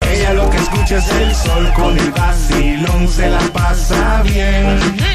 Ella lo que escucha es el sol con el vacilón, se la pasa bien.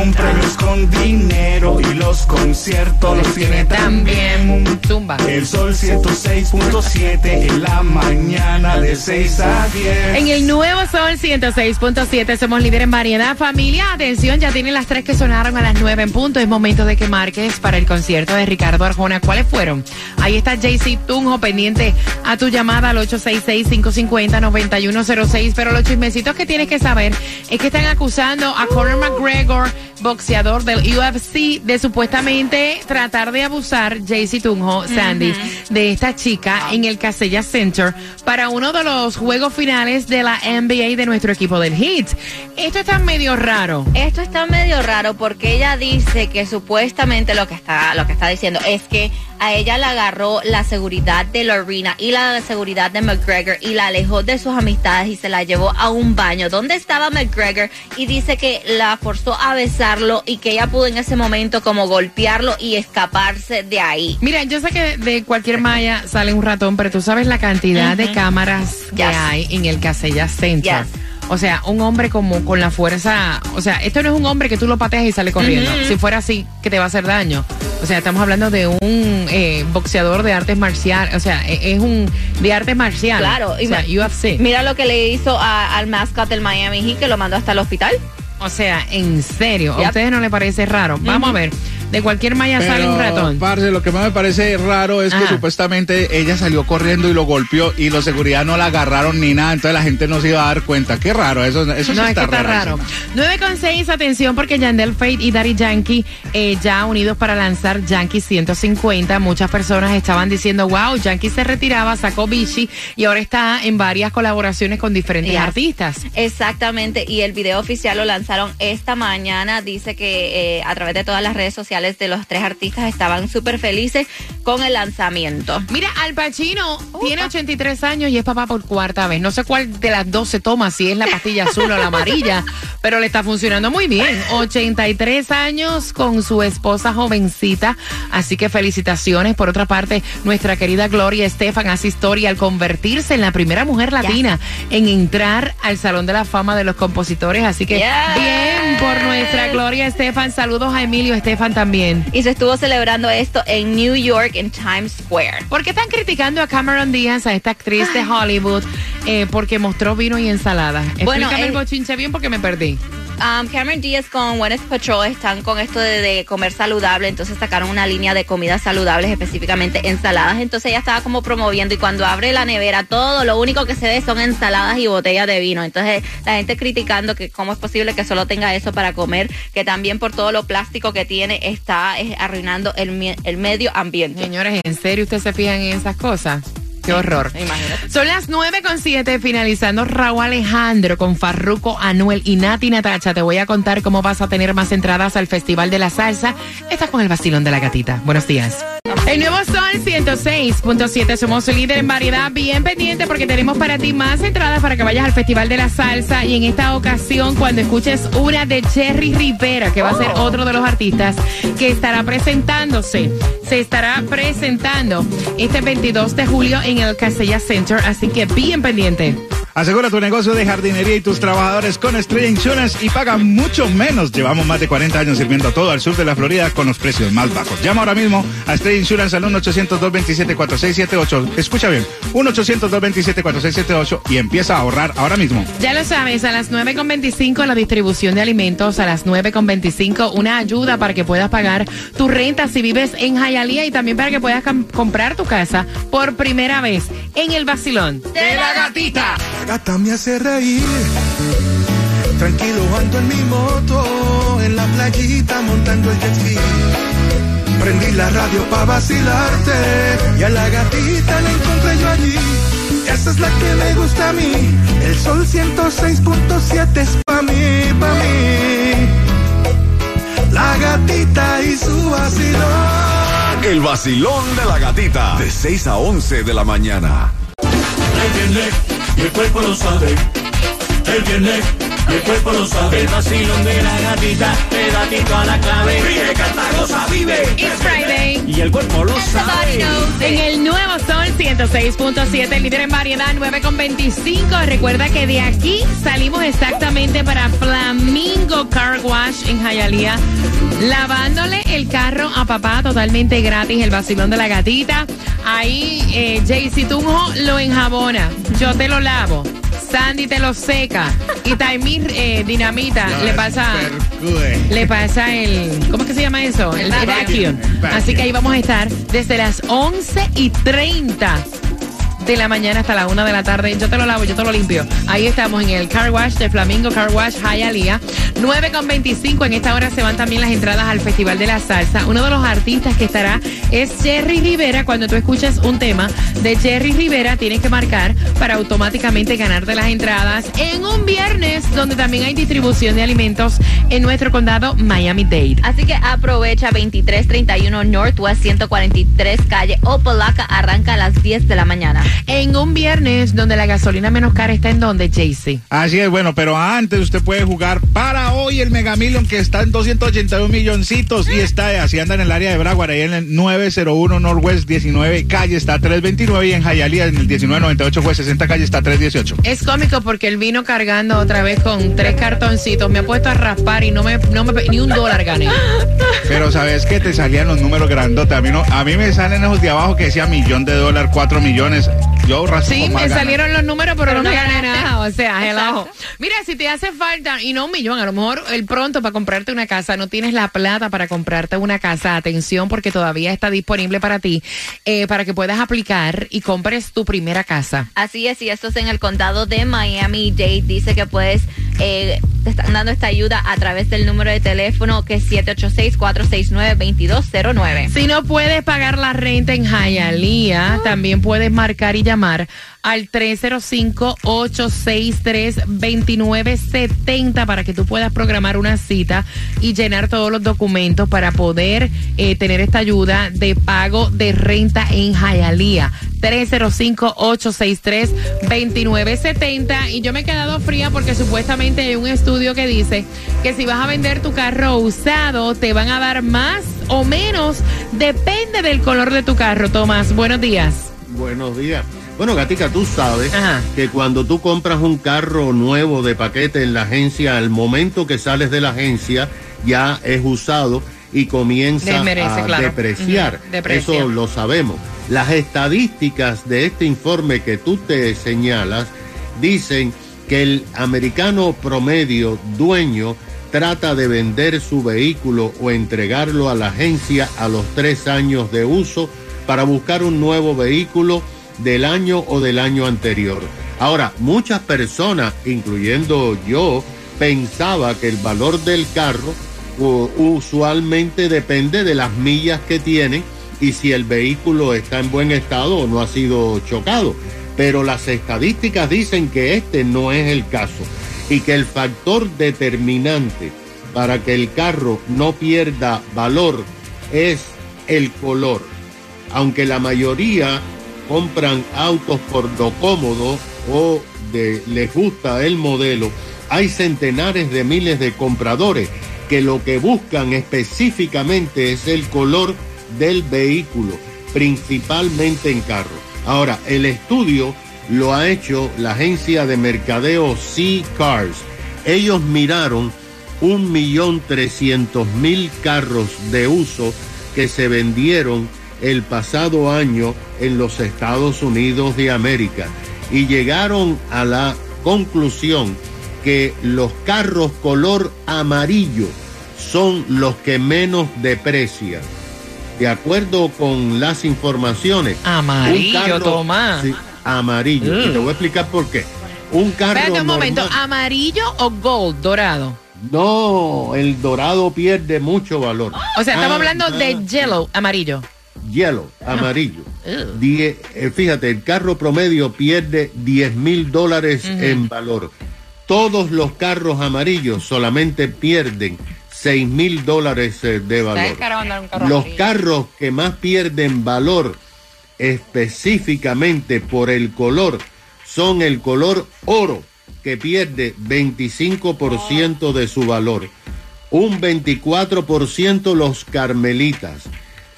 Con premios, con dinero y los conciertos los tiene también. Zumba. El sol 106.7 en la mañana de 6 a 10. En el nuevo Sol 106.7 somos líder en variedad. Familia, atención, ya tienen las tres que sonaron a las 9 en punto. Es momento de que marques para el concierto de Ricardo Arjona. ¿Cuáles fueron? Ahí está JC Tunjo pendiente a tu llamada al 866-550-9106. Pero los chismecitos que tienes que saber es que están acusando a Conor McGregor, boxeador del UFC, de supuestamente tratar de abusar, JC Tunjo, Sandy, de esta chica en el Casella Center para uno de los juegos finales de la NBA de nuestro equipo del Heat. Esto está medio raro. Esto está medio raro porque ella dice que supuestamente lo que está lo que está diciendo es que a ella la agarró la seguridad de Lorena y la seguridad de McGregor y la alejó de sus amistades y se la llevó a un baño donde estaba McGregor y dice que la forzó a besarlo y que ella pudo en ese momento como golpearlo y escaparse de ahí. Mira, yo sé que de cualquier malla sale un ratón, pero tú sabes la cantidad de cámaras que hay en el Casella Center. Yes. O sea, un hombre como con la fuerza, o sea, esto no es un hombre que tú lo pateas y sale corriendo. Si fuera así, que te va a hacer daño. O sea, estamos hablando de un eh, boxeador de artes marciales, o sea, e- es un de artes marciales. Claro, o sea, UFC. Mira lo que le hizo a- al mascot del Miami Heat que lo mandó hasta el hospital. O sea, en serio, ¿a ustedes no les parece raro? Vamos a ver, de cualquier malla sale un ratón. parce, lo que más me parece raro es que Ajá. supuestamente ella salió corriendo y lo golpeó y los seguridad no la agarraron ni nada, entonces la gente no se iba a dar cuenta. Qué raro, eso, eso sí No, es está que está raro. rarísimo. 9 con 6, atención, porque Yandel Fate y Daddy Yankee eh, ya unidos para lanzar Yankee 150. Muchas personas estaban diciendo, wow, Yankee se retiraba, sacó Vichy y ahora está en varias colaboraciones con diferentes Yes. artistas. Exactamente, y el video oficial lo lanzaron esta mañana. Dice que eh, a través de todas las redes sociales de los tres artistas estaban súper felices con el lanzamiento. Mira, Al Pacino tiene 83 años y es papá por cuarta vez. No sé cuál de las dos se toma, si es la pastilla azul o la amarilla, pero le está funcionando muy bien. 83 años con su esposa jovencita, así que felicitaciones. Por otra parte, nuestra querida Gloria Estefan hace historia al convertirse en la primera mujer latina en entrar al Salón de la Fama de los Compositores, así que Yes. bien por nuestra Gloria Estefan. Saludos a Emilio Estefan también. Y se estuvo celebrando esto en New York, en Times Square. ¿Por qué están criticando a Cameron Díaz, a esta actriz de Hollywood, eh, porque mostró vino y ensalada? Bueno, Explícame el eh, bochinche bien porque me perdí. Um, Cameron Díaz con Gwyneth Patrol están con esto de, comer saludable, entonces sacaron una línea de comidas saludables, específicamente ensaladas. Entonces ella estaba como promoviendo y cuando abre la nevera, todo lo único que se ve son ensaladas y botellas de vino. Entonces la gente criticando que cómo es posible que solo tenga eso para comer, que también por todo lo plástico que tiene está eh, arruinando el, el medio ambiente. Señores, ¿en serio ustedes se fijan en esas cosas? Qué horror. Son las 9 con 7, finalizando Raúl Alejandro con Farruco, Anuel y Nati Natacha. Te voy a contar cómo vas a tener más entradas al Festival de la Salsa. Estás con el vacilón de la gatita. Buenos días. El nuevo Sol 106.7, somos líder en variedad, bien pendiente porque tenemos para ti más entradas para que vayas al Festival de la Salsa y en esta ocasión cuando escuches una de Cherry Rivera, que va a ser otro de los artistas que estará presentándose, se estará presentando este 22 de julio en el Casella Center, así que bien pendiente. Asegura tu negocio de jardinería y tus trabajadores con Estrella Insurance y paga mucho menos. Llevamos más de 40 años sirviendo a todo el sur de la Florida con los precios más bajos. Llama ahora mismo a Estrella Insurance al 1-800-227-4678. Escucha bien, 1-800-227-4678 y empieza a ahorrar ahora mismo. Ya lo sabes, a las 9.25 la distribución de alimentos, a las 9.25 una ayuda para que puedas pagar tu renta si vives en Hialeah y también para que puedas comprar tu casa por primera vez en el Basilón. De la gatita. Gata me hace reír. Tranquilo ando en mi moto, en la playita montando el jet ski. Prendí la radio pa' vacilarte y a la gatita la encontré yo allí. Esa es la que me gusta a mí. El sol 106.7 es pa' mí, pa' mí. La gatita y su vacilón. El vacilón de la gatita. De 6 a 11 de la mañana. El cuerpo lo sabe. Él viene y el cuerpo lo sabe. El vacilón de la gatita, pedatito a la clave. Ríe, canta, goza, vive. It's Friday. Y el cuerpo lo sabe. En el nuevo Sol 106.7, líder en variedad 9.25. Recuerda que de aquí salimos exactamente para Flamingo Car Wash en Hialeah. Lavándole el carro a papá totalmente gratis, el vacilón de la gatita. Ahí eh, Jaycee Tunjo lo enjabona. Yo te lo lavo. Sandy te lo seca. Y Taimir eh, Dinamita le pasa. Le pasa el. ¿Cómo es que se llama eso? El, el vacuum. Así que ahí vamos a estar desde las 11 y 30 de la mañana hasta la 1 de la tarde. Yo te lo lavo, yo te lo limpio. Ahí estamos en el Car Wash de Flamingo Car Wash Hialeah. 9 con 25. En esta hora se van también las entradas al Festival de la Salsa. Uno de los artistas que estará es Jerry Rivera. Cuando tú escuches un tema de Jerry Rivera, tienes que marcar para automáticamente ganarte las entradas en un viernes donde también hay distribución de alimentos en nuestro condado Miami-Dade. Así que aprovecha 2331 Northwest 143 calle Opalaca. Arranca a las 10 de la mañana. En un viernes donde la gasolina menos cara está en donde, Jaycee. Así es, bueno, pero antes usted puede jugar para hoy el Mega Million que está en 281 milloncitos y está así anda en el área de Broward, ahí en el 901 Northwest 19 calle está 329 y en Hialeah en el 1998 fue 60 calle está 318. Es cómico porque él vino cargando otra vez con tres cartoncitos. Me ha puesto a raspar y no me, no me ni un dólar gané. Pero sabes que te salían los números grandotes. A mí, no, a mí me salen esos de abajo que decía millón de dólares, cuatro millones. Yo Sí, me ganas. salieron los números, pero, Pero no me no gané nada. O sea. Exacto. Mira, si te hace falta, y no un millón, a lo mejor el pronto para comprarte una casa, no tienes la plata para comprarte una casa, atención, porque todavía está disponible para ti, eh, para que puedas aplicar y compres tu primera casa. Así es, y esto es en el condado de Miami-Dade. Dice que puedes, eh, te están dando esta ayuda a través del número de teléfono que es 786-469-2209. Si no puedes pagar la renta en Hialeah, también puedes marcar y llamar al 305-863-2970 para que tú puedas programar una cita y llenar todos los documentos para poder eh, tener esta ayuda de pago de renta en Hialeah. 305-863-2970 y yo me he quedado fría porque supuestamente hay un estudio que dice que si vas a vender tu carro usado te van a dar más o menos, depende del color de tu carro. Tomás, buenos días. Buenos días. Bueno, Gatica, tú sabes Ajá. que cuando tú compras un carro nuevo de paquete en la agencia, al momento que sales de la agencia ya es usado y comienza Desmerece, a claro. depreciar. Deprecia. Eso lo sabemos. Las estadísticas de este informe que tú te señalas dicen que el americano promedio dueño trata de vender su vehículo o entregarlo a la agencia a los tres años de uso para buscar un nuevo vehículo del año o del año anterior. Ahora, muchas personas, incluyendo yo, pensaba que el valor del carro usualmente depende de las millas que tiene y si el vehículo está en buen estado o no ha sido chocado. Pero las estadísticas dicen que este no es el caso y que el factor determinante para que el carro no pierda valor es el color. Aunque la mayoría compran autos por lo cómodo o de, les gusta el modelo, hay centenares de miles de compradores que lo que buscan específicamente es el color del vehículo, principalmente en carro. Ahora, el estudio lo ha hecho la agencia de mercadeo C Cars. Ellos miraron un millón trescientos mil carros de uso que se vendieron el pasado año en los Estados Unidos de América y llegaron a la conclusión que los carros color amarillo son los que menos deprecian. De acuerdo con las informaciones, Amarillo, un carro- Tomás. Sí, amarillo. Y te voy a explicar por qué. Un carro Espérate un momento, normal- ¿amarillo o gold, dorado? No, el dorado pierde mucho valor. O sea, estamos Ah, hablando ah, de yellow, amarillo. Yellow, amarillo. Die- eh, fíjate, el carro promedio pierde 10 mil dólares en valor. Todos los carros amarillos solamente pierden 6 mil dólares eh, de valor. Los carros que más pierden valor específicamente por el color son el color oro, que pierde 25% de su valor. Un 24% los carmelitas.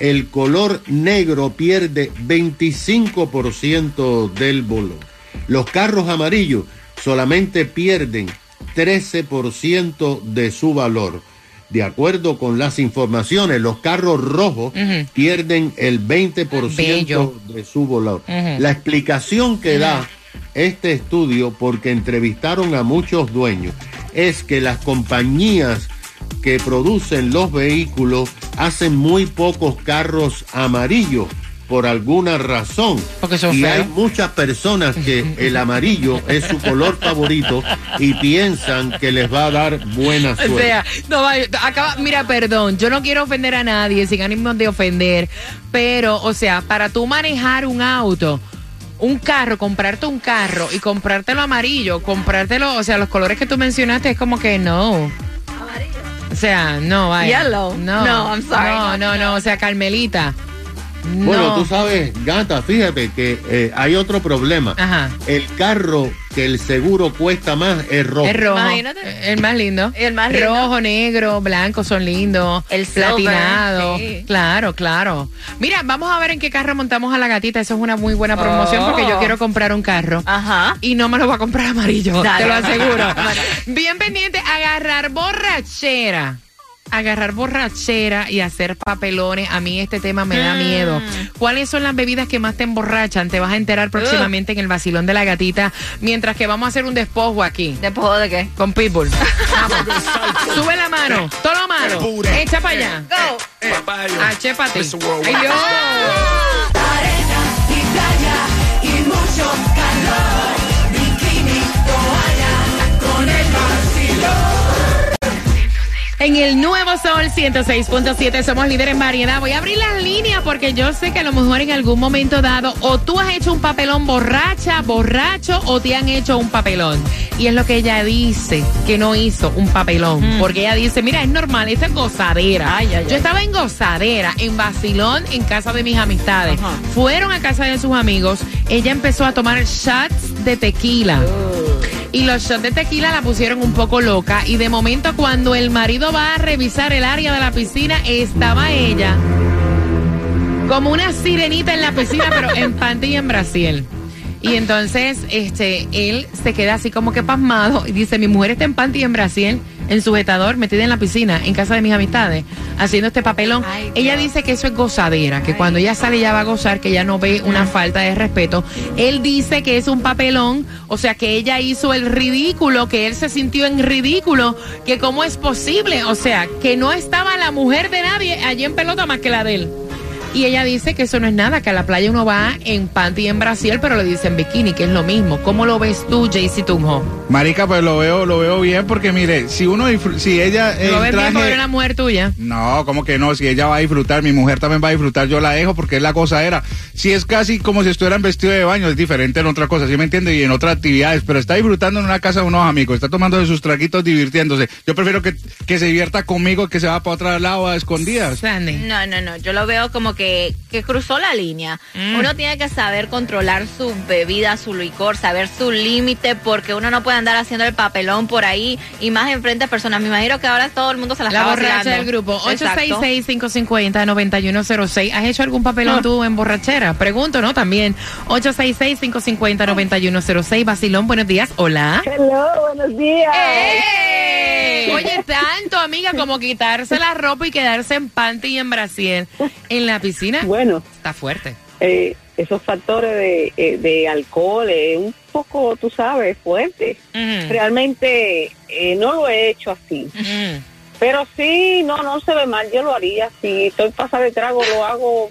El color negro pierde 25% del valor. Los carros amarillos solamente pierden 13% de su valor. De acuerdo con las informaciones, los carros rojos pierden el 20% Bello. de su valor. La explicación que da este estudio, porque entrevistaron a muchos dueños, es que las compañías que producen los vehículos hacen muy pocos carros amarillos por alguna razón. Porque son y feos. hay muchas personas que el amarillo es su color favorito y piensan que les va a dar buena O suerte. sea, no acaba, mira, perdón, yo no quiero ofender a nadie sin ánimo de ofender, pero, o sea, para tú manejar un auto, un carro, comprarte un carro y comprártelo amarillo, comprártelo, o sea, los colores que tú mencionaste es como que no. O sea, no, vaya. Yellow. No, No, I'm sorry. No, no, no, o sea, Carmelita. No. Bueno, tú sabes, gata, fíjate que eh, hay otro problema. Ajá. El carro que el seguro cuesta más es rojo. Es rojo. Imagínate. El más lindo. El más lindo. Rojo, negro, blanco son lindos. El silver, platinado. sí. Claro, claro. Mira, vamos a ver en qué carro montamos a la gatita. Eso es una muy buena promoción Oh. porque yo quiero comprar un carro. Ajá. Y no me lo va a comprar amarillo, Dale. te lo aseguro. Bien pendiente, agarrar borrachera. Agarrar borrachera y hacer papelones. A mí este tema me da Mm. miedo. ¿Cuáles son las bebidas que más te emborrachan? Te vas a enterar próximamente en el vacilón de la gatita. Mientras que vamos a hacer un despojo aquí. ¿Después de qué? Con Pitbull. Vamos. Sube la mano. Todo lo mano. Echa para allá. Go. Achépate. Ay, Dios. Arena y playa y mucho calor. Bikini, toalla, con el vacilón. En el nuevo Sol 106.7 somos líderes en variedad. Voy a abrir las líneas porque yo sé que a lo mejor en algún momento dado o tú has hecho un papelón borracha, borracho o te han hecho un papelón. Y es lo que ella dice, que no hizo un papelón. Porque ella dice, mira, es normal, esta es gozadera. Ay, ay, yo ay. estaba en gozadera, en vacilón, en casa de mis amistades. Ajá. Fueron a casa de sus amigos. Ella empezó a tomar shots de tequila. Y los shots de tequila la pusieron un poco loca. Y de momento, cuando el marido va a revisar el área de la piscina, estaba ella como una sirenita en la piscina, pero en panty y en Brasil. Y entonces, este, él se queda así como que pasmado y dice, mi mujer está en panty y en Brasil, en sujetador, metida en la piscina, en casa de mis amistades, haciendo este papelón. Ay, ella dice que eso es gozadera, que cuando ella sale ya va a gozar, que ella no ve una falta de respeto. Él dice que es un papelón, o sea, que ella hizo el ridículo, que él se sintió en ridículo, que cómo es posible, o sea, que no estaba la mujer de nadie allí en pelota más que la de él. Y ella dice que eso no es nada, que a la playa uno va en panty y en Brasil, pero le dicen bikini, que es lo mismo. ¿Cómo lo ves tú, Jaycee Tunjo? Marica, pues lo veo, lo veo bien porque mire, si uno si ella ¿Lo ves el bien porque traje- era una mujer tuya? No, como que no, si ella va a disfrutar, mi mujer también va a disfrutar, yo la dejo porque es la cosa era. Si es casi como si estuvieran vestido de baño, es diferente en otra cosa, ¿sí me entiende? Y en otras actividades, pero está disfrutando en una casa de unos amigos, está tomando de sus traguitos, divirtiéndose. Yo prefiero que, que se divierta conmigo que se va para otro lado a escondidas. Sandy. No, no, no. Yo lo veo como que, que cruzó la línea. Mm. Uno tiene que saber controlar su bebida, su licor, saber su límite, porque uno no puede andar haciendo el papelón por ahí y más enfrente a personas. Me imagino que ahora todo el mundo se la, La está borracha vacilando. del grupo. Exacto. 866-550-9106. ¿Has hecho algún papelón tú en borrachera? Pregunto, ¿no? También. 866-550-9106. Basilón, buenos días. Hola. Hello, buenos días. ¡Ey! Amiga, como quitarse la ropa y quedarse en panty y en brasier en la piscina. Bueno, Está fuerte. eh, esos factores de, eh, de alcohol es un poco, tú sabes, fuerte. Realmente eh, no lo he hecho así. Pero sí, no, no se ve mal, yo lo haría. Si estoy pasada de trago, lo hago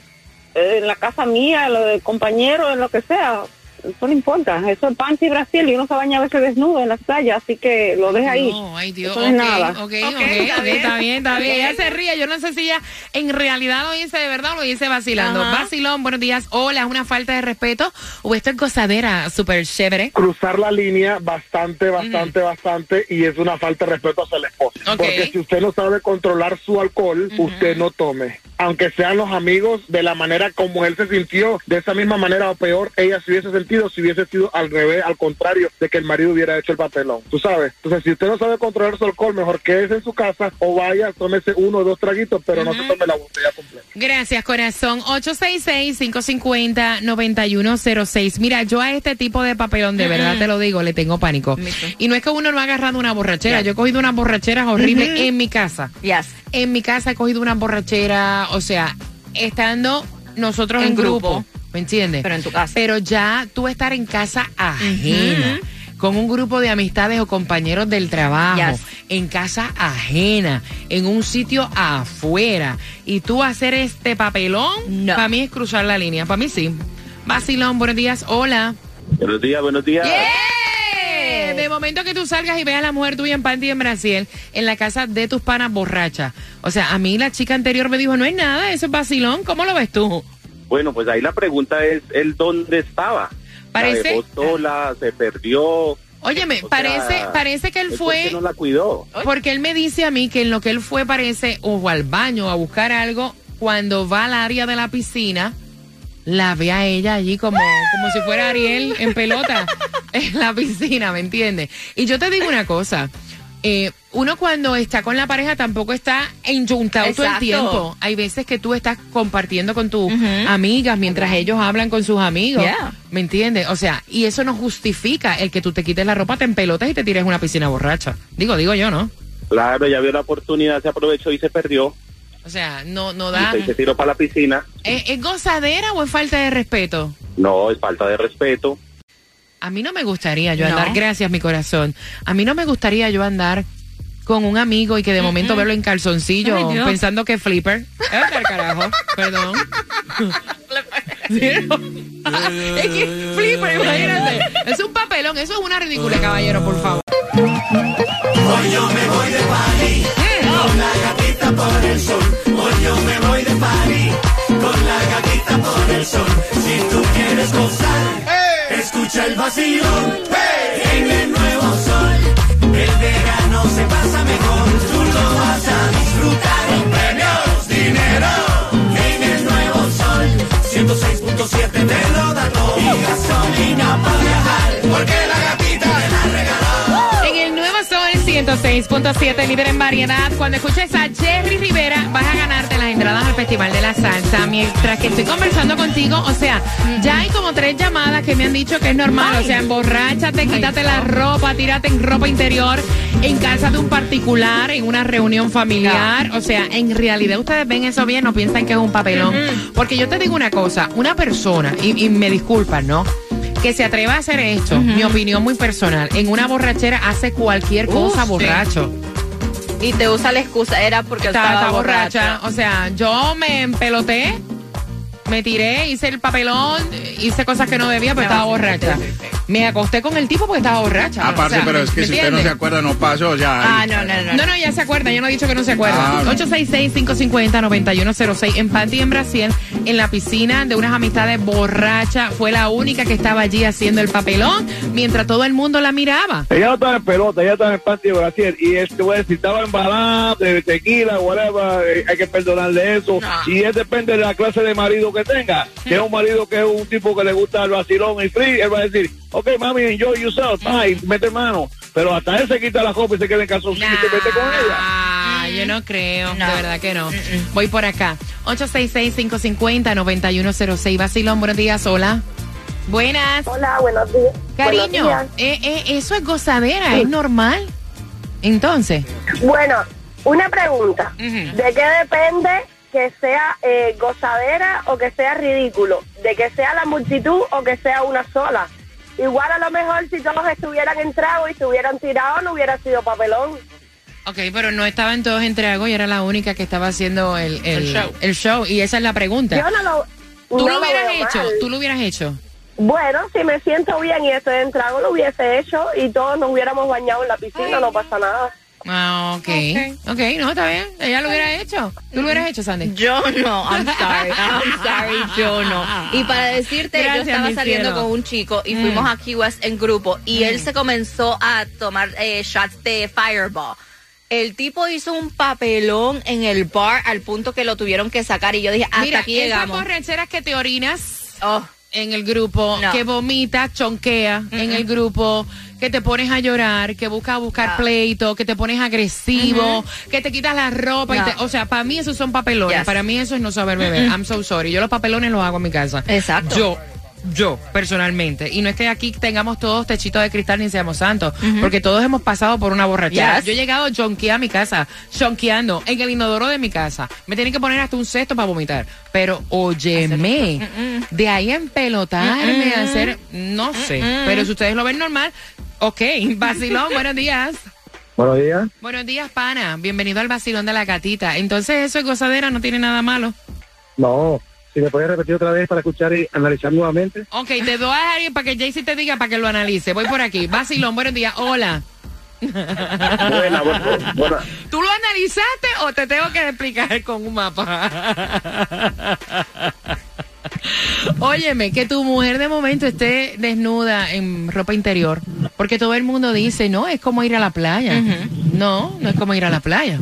en la casa mía, lo del compañero, en lo que sea. Eso no importa. Eso es panty y Brasil y uno se baña a veces desnudo en las playas, así que lo deja ahí. No, ay Dios, Eso no es nada. ok, está bien, está bien. Ella se ríe, yo no sé si ella en realidad lo dice de verdad o lo dice vacilando. Ajá. Vacilón, buenos días. Hola, ¿es una falta de respeto o esto es gozadera súper chévere? cruzar la línea bastante, bastante, bastante y es una falta de respeto hacia la esposa. Ok. Porque si usted no sabe controlar su alcohol, usted no tome. Aunque sean los amigos, de la manera como él se sintió, de esa misma manera o peor, ella se hubiese sentido si hubiese sido al revés, al contrario, de que el marido hubiera hecho el papelón. Tú sabes. Entonces, si usted no sabe controlar su alcohol, mejor quédese en su casa o vaya, tómese uno o dos traguitos, pero no se tome la botella completa. Gracias, corazón. 866-550-9106. Mira, yo a este tipo de papelón, de verdad te lo digo, le tengo pánico. Y no es que uno no ha agarrado una borrachera. Yo he cogido unas borracheras horribles en mi casa. Yes. En mi casa he cogido una borrachera, o sea, estando nosotros en, En grupo, grupo. ¿Me entiendes? Pero en tu casa. Pero ya tú estar en casa ajena. Con un grupo de amistades o compañeros del trabajo, Yes. en casa ajena, en un sitio afuera, y tú hacer este papelón, No. para mí es cruzar la línea. Para mí sí. Vacilón, buenos días, hola. Buenos días, buenos días. Eh, De momento que tú salgas y veas a la mujer tuya en panty en Brasil, en la casa de tus panas borracha. O sea, a mí la chica anterior me dijo, no es nada, eso es vacilón. ¿Cómo lo ves tú? Bueno, pues ahí la pregunta es, ¿el dónde estaba? Parece- La sola, se perdió. Óyeme, parece, sea, parece que él ¿por qué fue, no la cuidó? porque él me dice a mí que en lo que él fue parece o al baño a buscar algo, cuando va al área de la piscina, la ve a ella allí como, como si fuera Ariel en pelota en la piscina, ¿me entiendes? Y yo te digo una cosa, eh, uno cuando está con la pareja tampoco está enjuntado todo el tiempo. Hay veces que tú estás compartiendo con tus amigas mientras ellos hablan con sus amigos. Yeah. ¿Me entiendes? O sea, y eso no justifica el que tú te quites la ropa, te empelotas y te tires una piscina borracha. Digo, digo yo, ¿no? Claro, ya vio la oportunidad, se aprovechó y se perdió. O sea, no, no Y da. se- se tiró para la piscina. ¿Es, es gozadera o es falta de respeto? No, es falta de respeto. A mí no me gustaría yo No. andar, gracias mi corazón, a mí no me gustaría yo andar con un amigo y que de momento verlo en calzoncillo Ay, pensando que es flipper. Es carajo, perdón. Es que flipper, imagínate. Es un papelón, eso es una ridícula, caballero, por favor. Vacilón en el nuevo sol. El verano se pasa mejor, tú lo vas a disfrutar. Con premios, dinero en el nuevo sol. 106.7 te lo da y gasolina para viajar. Porque la 106.7, líder en variedad. Cuando escuches a Jerry Rivera, vas a ganarte las entradas al Festival de la Salsa. Mientras que estoy conversando contigo, o sea, ya hay como tres llamadas que me han dicho que es normal. O sea, emborráchate, quítate la ropa, tírate en ropa interior, en casa de un particular, en una reunión familiar. O sea, en realidad ustedes ven eso bien, no piensan que es un papelón. Porque yo te digo una cosa, una persona, y, y me disculpan, ¿no? Que se atreva a hacer esto, mi opinión muy personal, en una borrachera hace cualquier cosa sí. borracho. Y te usa la excusa, era porque Estaba, estaba, estaba borracha. borracha. O sea, yo me empeloté, me tiré, hice el papelón, hice cosas que no debía, pero estaba borracha. Me acosté con el tipo porque estaba borracha. Aparte, O sea, pero es que ¿me si usted no se acuerda, no pasó ya. Ah, no, no, no. No, no, ya se acuerda. Yo no he dicho que no se acuerda. Ah, no. 866-550-9106 en Panty en Brasil, en la piscina de unas amistades borracha. Fue la única que estaba allí haciendo el papelón mientras todo el mundo la miraba. Ella no estaba en pelota, ella estaba en patio de Brasil. Y este, bueno, si estaba embalada de tequila, whatever, eh, hay que perdonarle eso. No. Y es depende de la clase de marido que tenga. Si es un marido que es un tipo que le gusta el vacilón y free, él va a decir, ok, mami, enjoy yourself, bye, mete mano. Pero hasta él se quita la copa y se queda en calzoncillo y se mete con ella. Yo no creo, No. de verdad que no. Voy por acá. 866-550-9106. Vacilón, buenos días, hola. Buenas. Hola, buenos días. Cariño, Buenos días. eh, eh, eso es gozadera, es normal. Entonces, Bueno, una pregunta. ¿De qué depende que sea eh, gozadera o que sea ridículo? ¿De que sea la multitud o que sea una sola? Igual a lo mejor si todos estuvieran en trago y se hubieran tirado no hubiera sido papelón. ok, pero no estaban todos en trago y era la única que estaba haciendo el, el, El show. el show. Y esa es la pregunta. Yo no lo, ¿Tú no lo hubieras hecho? mal. ¿Tú lo hubieras hecho? Bueno, si me siento bien y estoy en trago, lo hubiese hecho y todos nos hubiéramos bañado en la piscina, no pasa nada. Ah, ok. Ok, no, está bien. Ella lo hubiera hecho. ¿Tú lo hubieras hecho, Sandy? Yo no, I'm sorry, I'm sorry, yo no. Y para decirte, Gracias, yo estaba saliendo cielo. con un chico y Mm. fuimos a Key West en grupo y él Mm. se comenzó a tomar eh, shots de Fireball. El tipo hizo un papelón en el bar al punto que lo tuvieron que sacar y yo dije, hasta Mira, aquí esas llegamos. borracheras que te orinas Oh, en el grupo, No. que vomitas, chonquea en el grupo, que te pones a llorar, que buscas buscar No. pleito, que te pones agresivo, que te quitas la ropa. y te- o sea, para mí esos son papelones. Yes. Para mí eso es no saber beber. I'm so sorry. Yo los papelones los hago en mi casa. Exacto. Yo. Yo, personalmente. Y no es que aquí tengamos todos techitos de cristal ni seamos santos, porque todos hemos pasado por una borrachera. Yes. Yo he llegado jonquear a mi casa, jonqueando en el inodoro de mi casa. Me tienen que poner hasta un cesto para vomitar. Pero óyeme, de ahí a empelotarme, a hacer, no sé. Pero si ustedes lo ven normal, ok. Vacilón, buenos días. Buenos días. Buenos días, pana. Bienvenido al vacilón de la gatita. Entonces, eso es gozadera, no tiene nada malo. No, si me puedes repetir otra vez para escuchar y analizar nuevamente. Ok, te doy a alguien para que Jaycee te diga para que lo analice. Voy por aquí. Vacilón, buenos días. Hola. Buena, buena, buena. ¿Tú lo analizaste o te tengo que explicar con un mapa? Óyeme, que tu mujer de momento esté desnuda en ropa interior, porque todo el mundo dice, no, es como ir a la playa. No, no es como ir a la playa.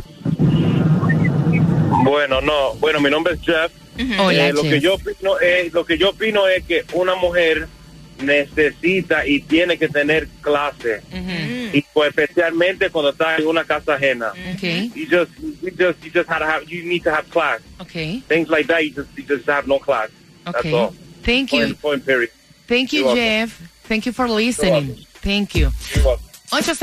Bueno, no. Bueno, mi nombre es Jeff. Hola, Eh, lo que yo opino es, lo que yo opino es que una mujer necesita y tiene que tener clase y pues especialmente cuando está en una casa ajena. Okay, You just, you just, you just have to have, you need to have class. okay, Things like that, you just, you just have no class. That's okay. all. Thank you, Point, point period. thank you, You're welcome. Jeff. Thank you for listening. welcome. Thank you. You're welcome.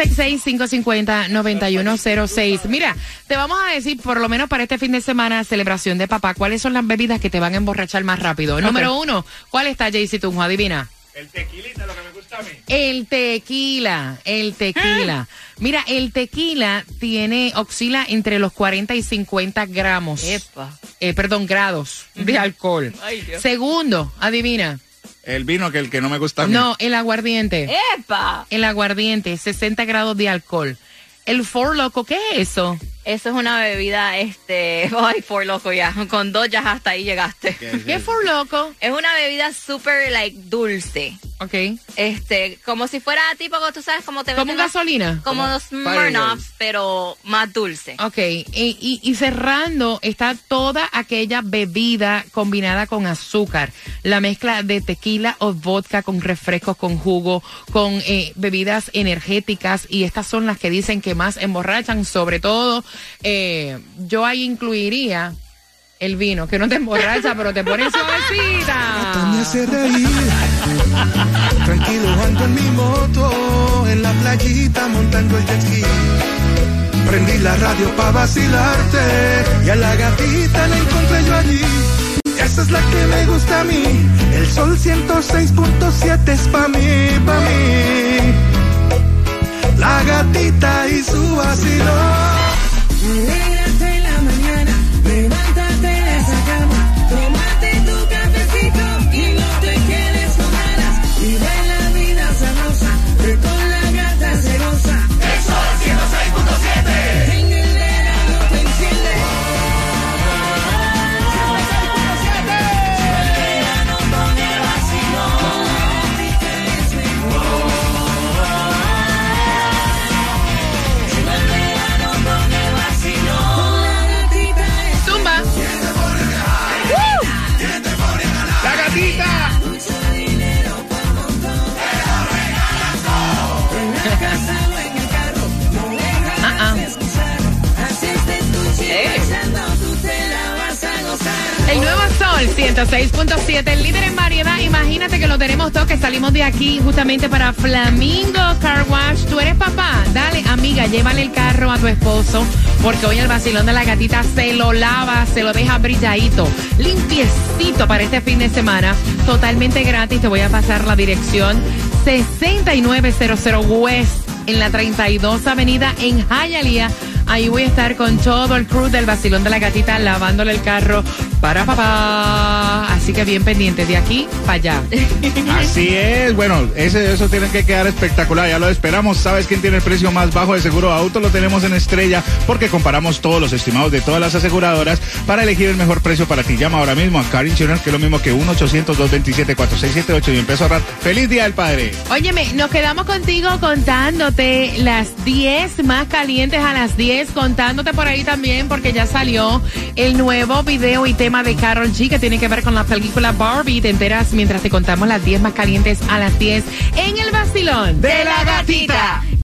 866-550-9106. Mira, te vamos a decir, por lo menos para este fin de semana, celebración de papá, cuáles son las bebidas que te van a emborrachar más rápido. Número uno, ¿cuál está, Jaycee Tunjo? Adivina. El tequilita, lo que me gusta a mí. El tequila, el tequila. Mira, el tequila tiene, oscila entre los 40 y 50 gramos. epa. Eh, perdón, grados de alcohol. Ay, Dios. Segundo, adivina. El vino que el que no me gusta a mí. No, el aguardiente. ¡Epa! El aguardiente, 60 grados de alcohol. El Four Loco, ¿qué es eso? Eso es una bebida, este, ay, por loco ya, con dos ya hasta ahí llegaste. ¿Qué es Loco? Es una bebida súper, like, dulce. Ok. Este, como si fuera tipo, tú sabes, como te ¿Como gasolina? Como los Smirnoffs, pero más dulce. Ok, y, y- y cerrando está toda aquella bebida combinada con azúcar. La mezcla de tequila o vodka con refrescos, con jugo, con eh, bebidas energéticas y estas son las que dicen que más emborrachan. Sobre todo, eh, yo ahí incluiría el vino, que no te emborracha, pero te pone me suavecita. hace reír. Tranquilo ando en mi moto, en la playita montando el jet ski. Prendí la radio pa' vacilarte y a la gatita la encontré yo allí. Esa es la que me gusta a mí. El sol 106.7 es pa' mí, pa' mí. La gatita y su vacilón. Yeah. Salimos de aquí justamente para Flamingo Car Wash. Tú eres papá, dale, amiga, llévale el carro a tu esposo, porque hoy el vacilón de la gatita se lo lava, se lo deja brilladito, limpiecito para este fin de semana, totalmente gratis. Te voy a pasar la dirección 6900 West en la 32 Avenida en Hialeah. Ahí voy a estar con todo el crew del Vacilón de la Gatita lavándole el carro para papá. Así que bien pendientes de aquí para allá. Así es, bueno, ese, eso tiene que quedar espectacular, ya lo esperamos. ¿Sabes quién tiene el precio más bajo de seguro auto? Lo tenemos en Estrella porque comparamos todos los estimados de todas las aseguradoras para elegir el mejor precio para ti. Llama ahora mismo a Car Insurance, que es lo mismo que 1-800-227-4678 y empieza a ahorrar. ¡Feliz Día del Padre! Óyeme, nos quedamos contigo contándote las 10 más calientes a las 10, contándote por ahí también porque ya salió el nuevo video y tema de Carol G que tiene que ver con la película Barbie. Te enteras mientras te contamos las 10 más calientes a las 10 en el vacilón de la gatita.